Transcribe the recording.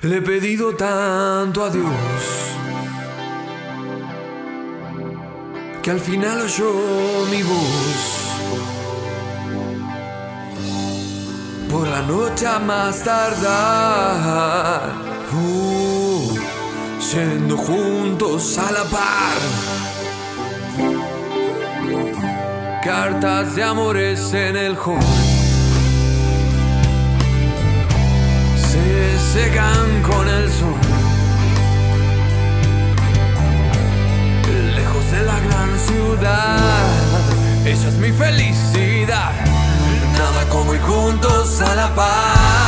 Le he pedido tanto a Dios que al final oyó mi voz. Por la noche a más tardar, uh, yendo juntos a la par. Cartas de amores en el hall. Secan con el sol. Lejos de la gran ciudad. Ella es mi felicidad. Nada como ir juntos a la paz.